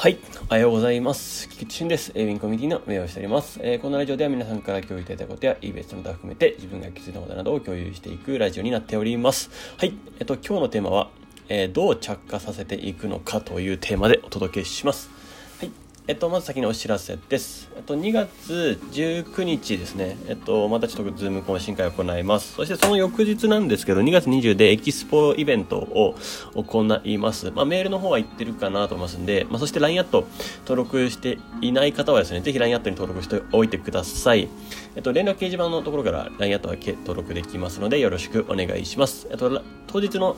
はい。おはようございます。菊池俊です。ウィンコミュニティの運営をしております。えー、このラジオでは皆さんから共有いただいたことや、イベントの他含めて自分が気づいたことなどを共有していくラジオになっております。はい。えっと、今日のテーマは、えー、どう着火させていくのかというテーマでお届けします。えっと、まず先にお知らせです。えっと、2月19日ですね。えっと、またちょっとズーム懇親会を行います。そしてその翌日なんですけど、2月20でエキスポイベントを行います。まあ、メールの方は行ってるかなと思いますんで、まあ、そして LINE アット登録していない方はですね、ぜひ LINE アットに登録しておいてください。えっと、連絡掲示板のところから LINE アットは登録できますので、よろしくお願いします。えっと、当日の、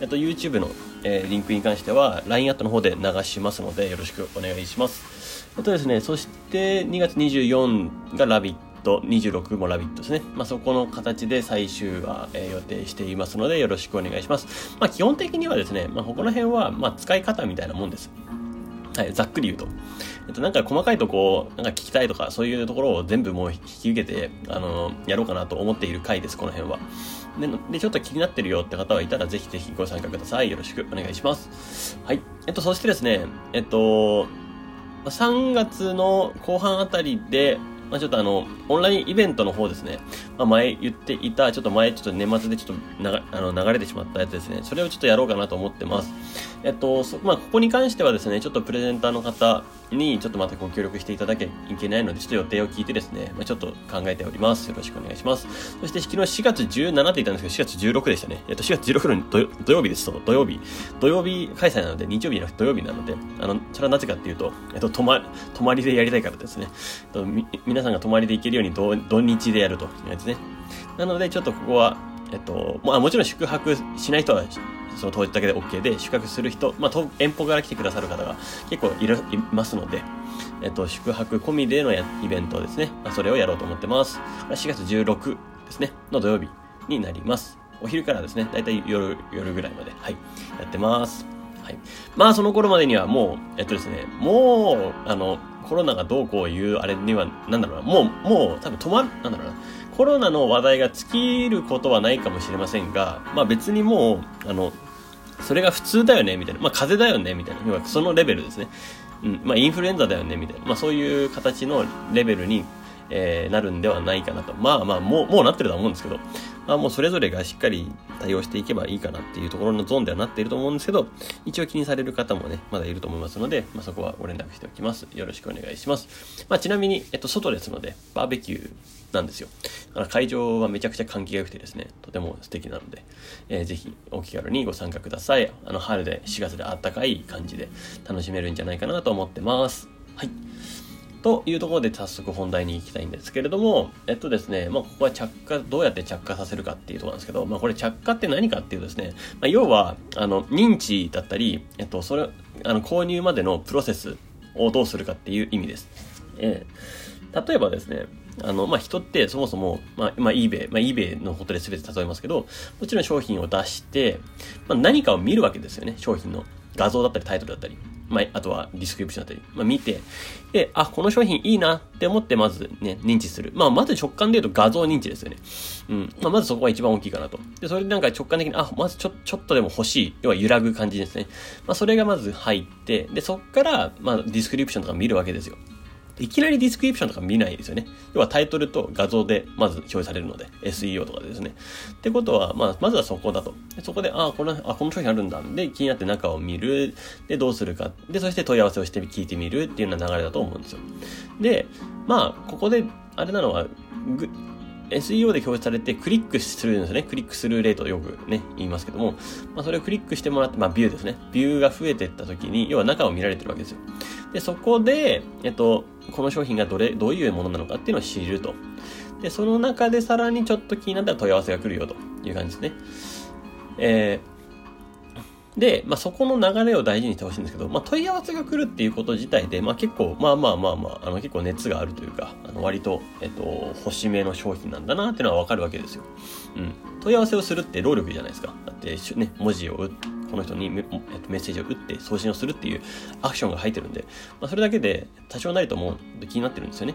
えっと、YouTube の、えー、リンクに関しては LINE アットの方で流しますので、よろしくお願いします。えっとですね、そして2月24がラビット、26もラビットですね。まあ、そこの形で最終は、えー、予定していますので、よろしくお願いします。まあ、基本的にはですね、まあ、ここら辺は、ま、使い方みたいなもんです。はい、ざっくり言うと。えっと、なんか細かいとこ、なんか聞きたいとか、そういうところを全部もう引き受けて、あの、やろうかなと思っている回です、この辺は。で、でちょっと気になってるよって方はいたら、ぜひぜひご参加ください。よろしくお願いします。はい。えっと、そしてですね、えっと、3月の後半あたりで、まあ、ちょっとあの、オンラインイベントの方ですね。まあ、前言っていた、ちょっと前、ちょっと年末でちょっとなあの流れてしまったやつですね。それをちょっとやろうかなと思ってます。えっと、まあ、ここに関してはですね、ちょっとプレゼンターの方にちょっとまたご協力していただけいけないので、ちょっと予定を聞いてですね、まあ、ちょっと考えております。よろしくお願いします。そして昨日4月17って言ったんですけど、4月16でしたね。えっと、4月16の土曜日です。土曜日。土曜日開催なので、日曜日じゃなくて土曜日なので、あの、それはなぜかっていうと、えっと、泊ま、泊まりでやりたいからですね。えっと、み皆さんが泊まりで行けるように土土日でやるというやつね。なので、ちょっとここは、えっと、まあ、もちろん宿泊しない人はその当日だけで OK で、宿泊する人、まあ、遠方から来てくださる方が結構いるいますので、えっと、宿泊込みでのやイベントですね。まあ、それをやろうと思ってます。4月16ですね、の土曜日になります。お昼からですね、だいたい夜、夜ぐらいまで、はい、やってます。はい。まあ、その頃までにはもう、えっとですね、もう、あの、コロナがどうこういうあれには、なんだろうな、もう、もう、多分止まる、なんだろうな、コロナの話題が尽きることはないかもしれませんが、まあ別にもう、あの、それが普通だよね、みたいな。まあ、風邪だよね、みたいな。要はそのレベルですね。うん。まあ、インフルエンザだよね、みたいな。まあ、そういう形のレベルに、えー、なるんではないかなと。まあまあ、もう、もうなってるとは思うんですけど、まあもうそれぞれがしっかり対応していけばいいかなっていうところのゾーンではなっていると思うんですけど、一応気にされる方もね、まだいると思いますので、まあそこはご連絡しておきます。よろしくお願いします。まあちなみに、えっと、外ですので、バーベキューなんですよ。だから会場はめちゃくちゃ換気が良くてですね、とても素敵なので、えー、ぜひお気軽にご参加ください。あの、春で、4月であったかい感じで楽しめるんじゃないかなと思ってます。はい。というところで早速本題に行きたいんですけれども、えっとですね、まあ、ここは着火、どうやって着火させるかっていうところなんですけど、まあ、これ着火って何かっていうとですね、まあ、要は、あの、認知だったり、えっと、それ、あの、購入までのプロセスをどうするかっていう意味です。えー、例えばですね、あの、まあ、人ってそもそも、まあ、まあ、eBay、まあ、eBay のことで全て例えますけど、もちろん商品を出して、まあ、何かを見るわけですよね、商品の。画像だったりタイトルだったり。まあ、あとはディスクリプションだったり、まあ、見て、で、あ、この商品いいなって思ってまずね、認知する。まあ、まず直感で言うと画像認知ですよね。うん。まあ、まずそこが一番大きいかなと。で、それでなんか直感的に、あ、まずちょ、ちょっとでも欲しい。要は揺らぐ感じですね。まあ、それがまず入って、で、そっから、まあ、ディスクリプションとか見るわけですよ。いきなりディスクリプションとか見ないですよね。要はタイトルと画像でまず表示されるので、SEO とかでですね。ってことは、まあ、まずはそこだと。そこで、ああ、この、あ、この商品あるんだ。で、気になって中を見る。で、どうするか。で、そして問い合わせをして聞いてみるっていうような流れだと思うんですよ。で、まあ、ここで、あれなのは、SEO で表示されてクリックするんですね。クリックスルーレートよくね、言いますけども、まあそれをクリックしてもらって、まあビューですね。ビューが増えていった時に、要は中を見られてるわけですよ。で、そこで、えっと、この商品がどれ、どういうものなのかっていうのを知ると。で、その中でさらにちょっと気になったら問い合わせが来るよという感じですね。えーで、まあ、そこの流れを大事にしてほしいんですけど、まあ、問い合わせが来るっていうこと自体で、まあ、結構、まあまあまあまあ、あの、結構熱があるというか、あの、割と、えっと、星目の商品なんだなっていうのはわかるわけですよ。うん。問い合わせをするって労力じゃないですか。だって、ね、文字を打って、この人にメ,、ッセージを打って送信をするっていうアクションが入ってるんで、まあ、それだけで多少なりとも気になってるんですよね。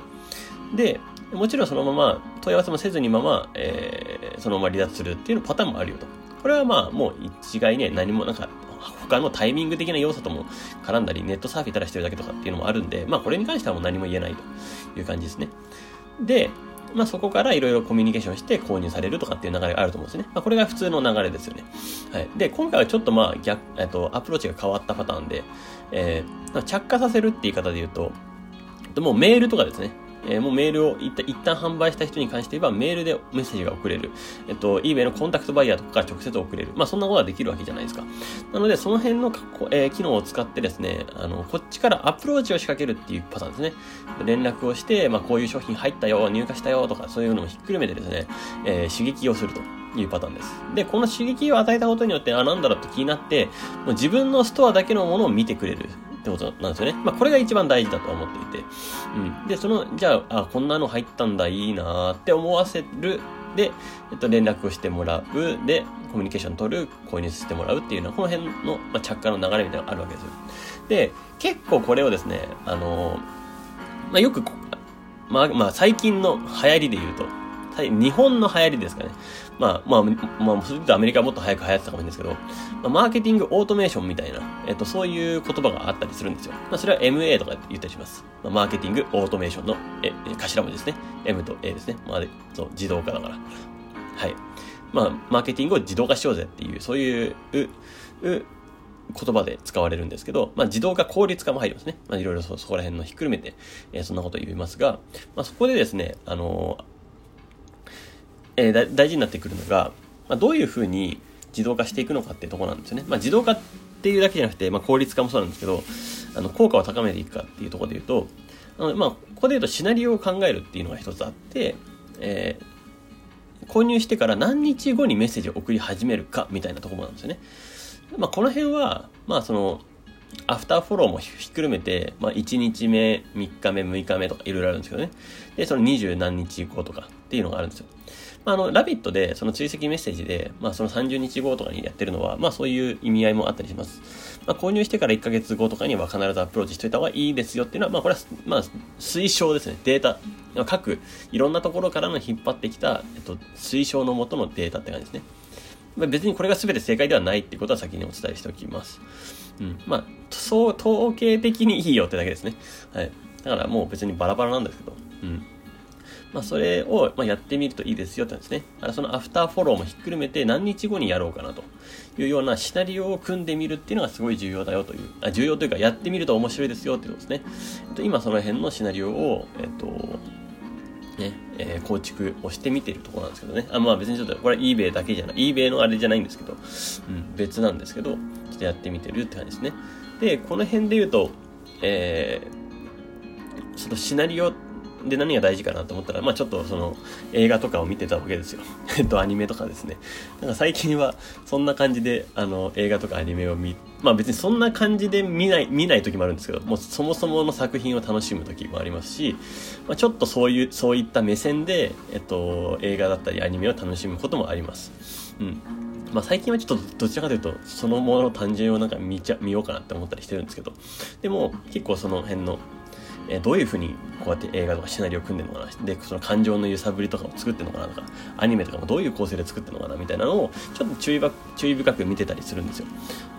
で、もちろんそのまま問い合わせもせずにまま、えー、そのまま離脱するっていうパターンもあるよと。これはまあもう一概ね、何もなんか他のタイミング的な要素とも絡んだり、ネットサーフィンたらしてるだけとかっていうのもあるんで、まあこれに関してはもう何も言えないという感じですね。で、まあそこからいろいろコミュニケーションして購入されるとかっていう流れがあると思うんですね。まあこれが普通の流れですよね。はい。で、今回はちょっとまあ逆、えっと、アプローチが変わったパターンで、えー、着火させるって言い方で言うと、もうメールとかですね。えー、もうメールを一旦販売した人に関して言えばメールでメッセージが送れる。えっと、eBay のコンタクトバイヤーとかから直接送れる。まあそんなことができるわけじゃないですか。なので、その辺の、えー、機能を使ってですね、あの、こっちからアプローチを仕掛けるっていうパターンですね。連絡をして、まあこういう商品入ったよ、入荷したよとかそういうのもひっくるめてですね、えー、刺激をすると。いうパターンです。で、この刺激を与えたことによって、あ、なんだろうと気になって、もう自分のストアだけのものを見てくれる。ってことなんですよね。まあ、これが一番大事だと思っていて。うん。で、その、じゃあ、あ、こんなの入ったんだ、いいなって思わせる。で、えっと、連絡をしてもらう。で、コミュニケーション取る、購入してもらうっていうのは、この辺の、まあ、着火の流れみたいなのがあるわけですよ。で、結構これをですね、あのまあ、よく、まあ、まあ、最近の流行りで言うと、日本の流行りですかね。まあ、まあ、まあ、それとアメリカはもっと早く流行ってたかもしれないですけど、まあ、マーケティングオートメーションみたいな、えっと、そういう言葉があったりするんですよ。まあ、それは MA とか言ったりします。まあ、マーケティングオートメーションの、え、頭文字ですね。M と A ですね。まあ、そう、自動化だから。はい。まあ、マーケティングを自動化しようぜっていう、そういう、う、う、言葉で使われるんですけど、まあ、自動化効率化も入りますね。まあ、いろいろそ、そこら辺のひっくるめて、えー、そんなことを言いますが、まあ、そこでですね、あのーえー、大事になってくるのが、まあ、どういうふうに自動化していくのかっていうところなんですよね。まあ、自動化っていうだけじゃなくて、まあ、効率化もそうなんですけど、あの、効果を高めていくかっていうところで言うと、あのまあ、ここで言うとシナリオを考えるっていうのが一つあって、えー、購入してから何日後にメッセージを送り始めるかみたいなところなんですよね。まあ、この辺は、まあ、その、アフターフォローもひっくるめて、まあ、1日目、3日目、6日目とかいろいろあるんですけどね。で、その20何日後とかっていうのがあるんですよ。まあ、あの、ラビットで、その追跡メッセージで、まあ、その30日後とかにやってるのは、まあ、そういう意味合いもあったりします。まあ、購入してから1ヶ月後とかには必ずアプローチしといた方がいいですよっていうのは、まあ、これは、まあ、推奨ですね。データ。各、いろんなところからの引っ張ってきた、えっと、推奨のもとのデータって感じですね。まあ、別にこれが全て正解ではないっていうことは先にお伝えしておきます。うん。まあ、そう、統計的にいいよってだけですね。はい。だからもう別にバラバラなんですけど。うん。まあ、それを、まやってみるといいですよってですね。だからそのアフターフォローもひっくるめて何日後にやろうかなというようなシナリオを組んでみるっていうのがすごい重要だよという、あ重要というかやってみると面白いですよっていうことですね。えっと、今その辺のシナリオを、えっと、ね、えー、構築をしてみてるところなんですけどね。あまあ別にちょっと、これは eBay だけじゃない、eBay のあれじゃないんですけど、うん、別なんですけど、ちょっとやってみてるって感じですね。で、この辺で言うと、えー、そのシナリオで、何が大事かなと思ったら、まあちょっとその映画とかを見てたわけですよ。えっと、アニメとかですね。なんか最近はそんな感じで、あの、映画とかアニメを見、まあ別にそんな感じで見ない、見ない時もあるんですけど、もうそもそもの作品を楽しむ時もありますし、まあちょっとそういう、そういった目線で、えっと、映画だったりアニメを楽しむこともあります。うん。まあ最近はちょっとどちらかというと、そのものの単純をなんか見ちゃ、見ようかなって思ったりしてるんですけど、でも結構その辺のえどういうふうにこうやって映画とかシナリオを組んでるのかな？でその感情の揺さぶりとかを作ってるのかなとかアニメとかもどういう構成で作ってるのかなみたいなのをちょっと注意注意深く見てたりするんですよ。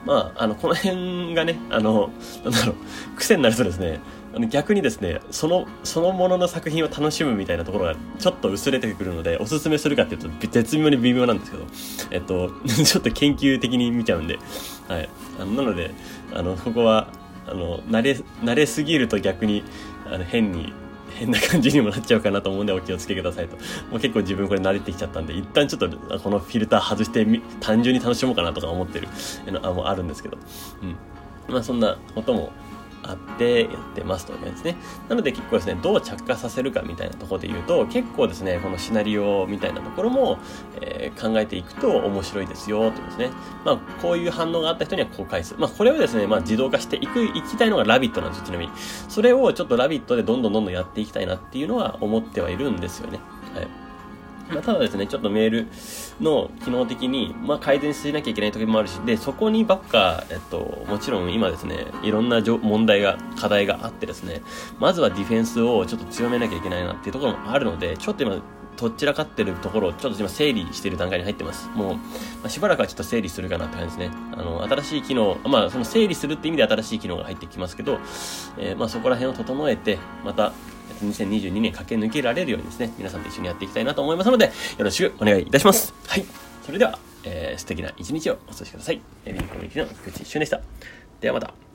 まああのこの辺がねあのなんだろう癖になるとですね。逆にですねそのそのものの作品を楽しむみたいなところがちょっと薄れてくるのでおすすめするかっていうと絶妙に微妙なんですけどえっと ちょっと研究的に見ちゃうんで。はい。あのなのであのここはあの慣れ慣れすぎると逆にあの変に変な感じにもなっちゃうかなと思うんでお気をつけくださいと。もう結構自分これ慣れてきちゃったんで、一旦ちょっとこのフィルター外して単純に楽しもうかなとか思ってるのもあるんですけど。うん。まあそんなこともあってやってますという感じですね。なので結構ですね、どう着火させるかみたいなところで言うと、結構ですね、このシナリオみたいなところも、えー、考えていくと面白いですよ、というですね。まあ、こういう反応があった人にはこう返す。まあ、これをですね、まあ、自動化していく、いきたいのがラビットなんですよ、ちなみに。それをちょっとラビットでどんどんどんどんやっていきたいなっていうのは思ってはいるんですよね。はい。まあ、ただですね、ちょっとメールの機能的に、まあ、改善しなきゃいけない時もあるし、で、そこにばっか、えっと、もちろん今ですね、いろんな問題が、課題があってですね、まずはディフェンスをちょっと強めなきゃいけないなっていうところもあるので、ちょっと今、とっちらかってるところをちょっと今整理してる段階に入ってます。もう、まあ、しばらくはちょっと整理するかなって感じですね。あの、新しい機能、まあ、その整理するって意味で新しい機能が入ってきますけど、えー、まあそこら辺を整えて、また、2022年駆け抜けられるようにですね、皆さんと一緒にやっていきたいなと思いますので、よろしくお願いいたします。はい。それでは、えー、素敵な一日をお過ごしください。エビーコミュニティの菊池俊でした。ではまた。